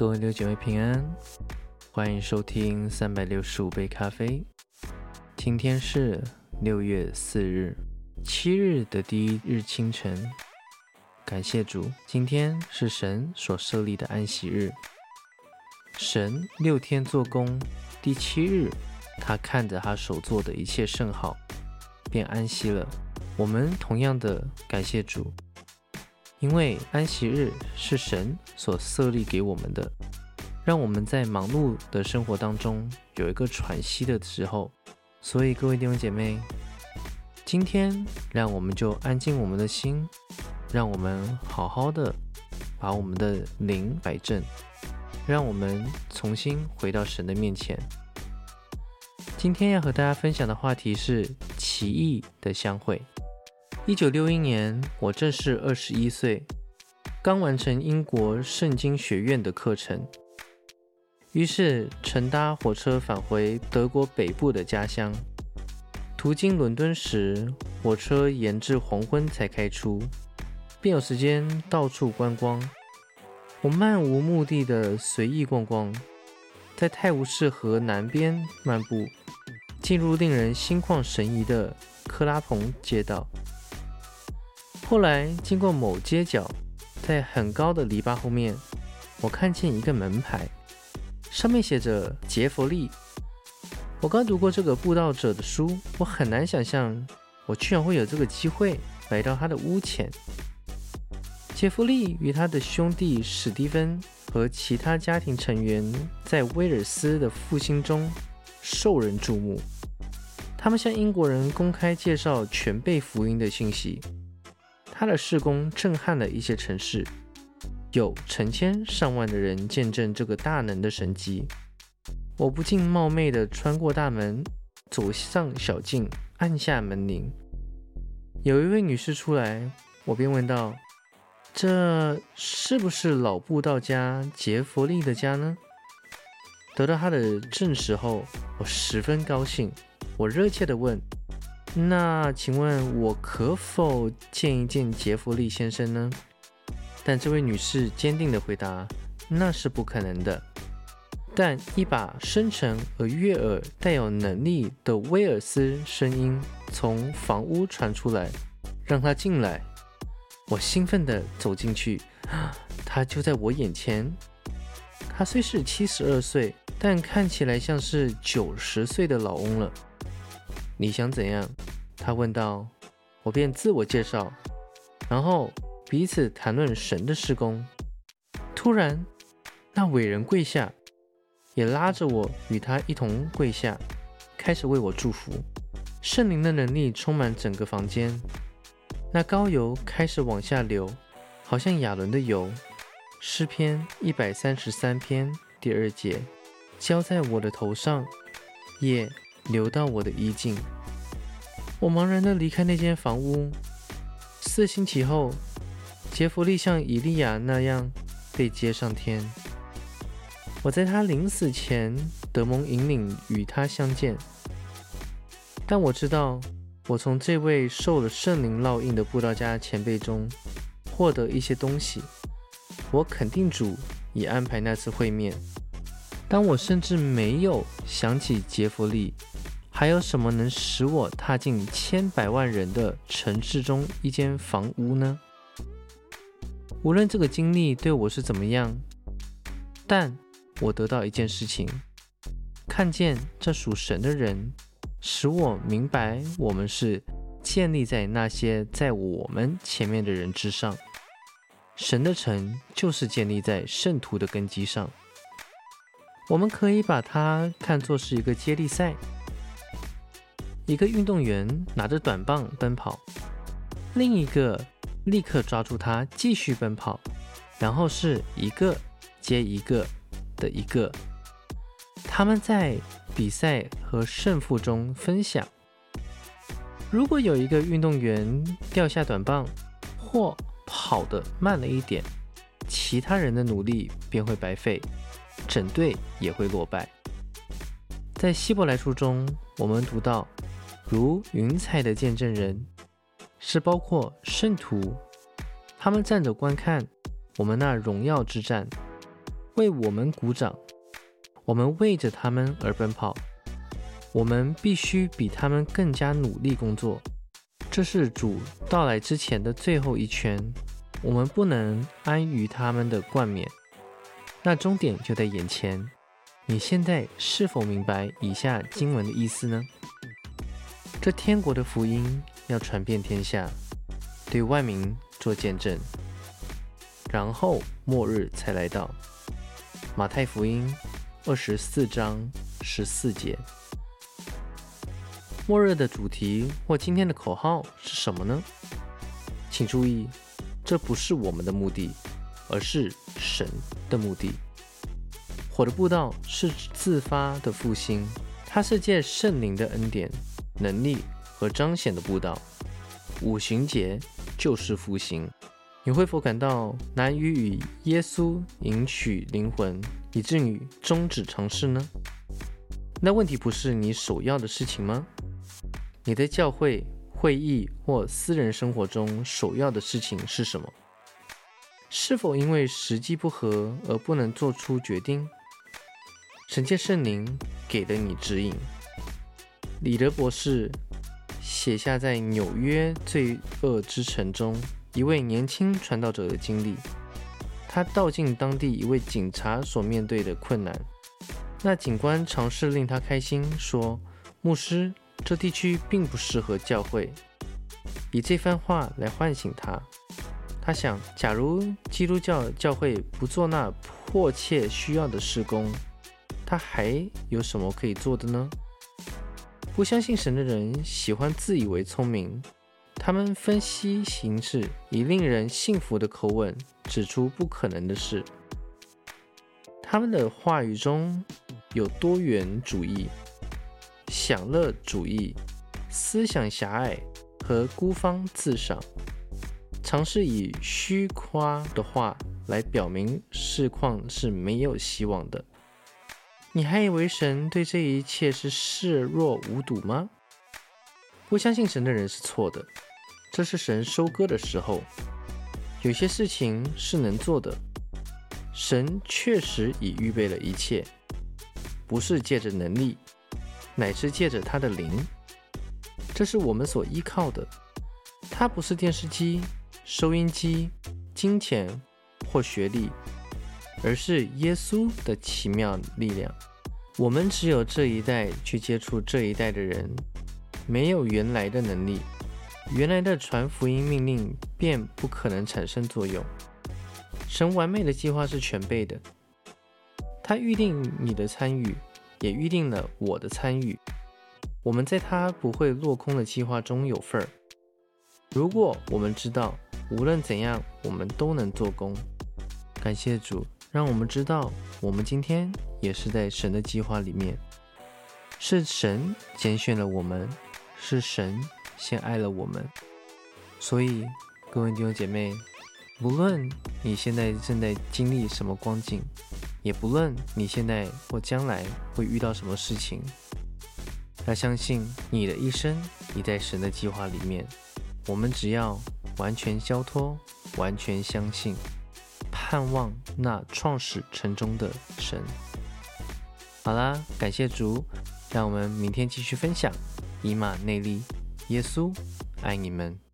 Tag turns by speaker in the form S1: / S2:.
S1: 各位六姐妹平安，欢迎收听三百六十五杯咖啡。今天是六月四日，七日的第一日清晨。感谢主，今天是神所设立的安息日。神六天做工，第七日，他看着他所做的一切甚好，便安息了。我们同样的感谢主。因为安息日是神所设立给我们的，让我们在忙碌的生活当中有一个喘息的时候。所以，各位弟兄姐妹，今天让我们就安静我们的心，让我们好好的把我们的灵摆正，让我们重新回到神的面前。今天要和大家分享的话题是奇异的相会。一九六一年，我正是二十一岁，刚完成英国圣经学院的课程，于是乘搭火车返回德国北部的家乡。途经伦敦时，火车延至黄昏才开出，便有时间到处观光。我漫无目的的随意逛逛，在泰晤士河南边漫步，进入令人心旷神怡的克拉蓬街道。后来经过某街角，在很高的篱笆后面，我看见一个门牌，上面写着杰弗利。我刚读过这个布道者的书，我很难想象我居然会有这个机会来到他的屋前。杰弗利与他的兄弟史蒂芬和其他家庭成员在威尔斯的复兴中受人注目，他们向英国人公开介绍全备福音的信息。他的事工震撼了一些城市，有成千上万的人见证这个大能的神迹。我不禁冒昧地穿过大门，走上小径，按下门铃。有一位女士出来，我便问道：“这是不是老布道家杰弗利的家呢？”得到他的证实后，我十分高兴。我热切地问。那请问，我可否见一见杰弗利先生呢？但这位女士坚定地回答：“那是不可能的。”但一把深沉而悦耳、带有能力的威尔斯声音从房屋传出来，让他进来。我兴奋地走进去，他就在我眼前。他虽是七十二岁，但看起来像是九十岁的老翁了。你想怎样？他问道。我便自我介绍，然后彼此谈论神的施工。突然，那伟人跪下，也拉着我与他一同跪下，开始为我祝福。圣灵的能力充满整个房间，那膏油开始往下流，好像亚伦的油。诗篇一百三十三篇第二节，浇在我的头上，也。流到我的衣襟，我茫然地离开那间房屋。四星期后，杰弗利像以利亚那样被接上天。我在他临死前得蒙引领与他相见，但我知道，我从这位受了圣灵烙印的布道家前辈中获得一些东西。我肯定主已安排那次会面。当我甚至没有想起杰弗利，还有什么能使我踏进千百万人的城市中一间房屋呢？无论这个经历对我是怎么样，但我得到一件事情：看见这属神的人，使我明白我们是建立在那些在我们前面的人之上。神的城就是建立在圣徒的根基上。我们可以把它看作是一个接力赛，一个运动员拿着短棒奔跑，另一个立刻抓住他继续奔跑，然后是一个接一个的一个，他们在比赛和胜负中分享。如果有一个运动员掉下短棒或跑得慢了一点，其他人的努力便会白费。整队也会落败。在希伯来书中，我们读到，如云彩的见证人，是包括圣徒，他们站着观看我们那荣耀之战，为我们鼓掌，我们为着他们而奔跑。我们必须比他们更加努力工作。这是主到来之前的最后一圈，我们不能安于他们的冠冕。那终点就在眼前。你现在是否明白以下经文的意思呢？这天国的福音要传遍天下，对万民做见证，然后末日才来到。马太福音二十四章十四节。末日的主题或今天的口号是什么呢？请注意，这不是我们的目的，而是神的目的。火的步道是自发的复兴，它是借圣灵的恩典、能力和彰显的步道。五旬节就是复兴。你会否感到难于与耶稣赢取灵魂，以至于终止尝试呢？那问题不是你首要的事情吗？你在教会、会议或私人生活中首要的事情是什么？是否因为时机不合而不能做出决定？神界圣灵给了你指引。李德博士写下在纽约罪恶之城中一位年轻传道者的经历。他道尽当地一位警察所面对的困难。那警官尝试令他开心，说：“牧师。”这地区并不适合教会。以这番话来唤醒他，他想：假如基督教教会不做那迫切需要的事工，他还有什么可以做的呢？不相信神的人喜欢自以为聪明，他们分析形势，以令人信服的口吻指出不可能的事。他们的话语中有多元主义。享乐主义、思想狭隘和孤芳自赏，尝试以虚夸的话来表明事况是没有希望的。你还以为神对这一切是视若无睹吗？不相信神的人是错的。这是神收割的时候，有些事情是能做的。神确实已预备了一切，不是借着能力。乃是借着他的灵，这是我们所依靠的。它不是电视机、收音机、金钱或学历，而是耶稣的奇妙力量。我们只有这一代去接触这一代的人，没有原来的能力，原来的传福音命令便不可能产生作用。神完美的计划是全备的，他预定你的参与。也预定了我的参与，我们在他不会落空的计划中有份儿。如果我们知道无论怎样，我们都能做工，感谢主，让我们知道我们今天也是在神的计划里面，是神拣选了我们，是神先爱了我们。所以，各位弟兄姐妹，无论你现在正在经历什么光景。也不论你现在或将来会遇到什么事情，要相信你的一生已在神的计划里面。我们只要完全交托，完全相信，盼望那创始城中的神。好啦，感谢主，让我们明天继续分享以马内利。耶稣爱你们。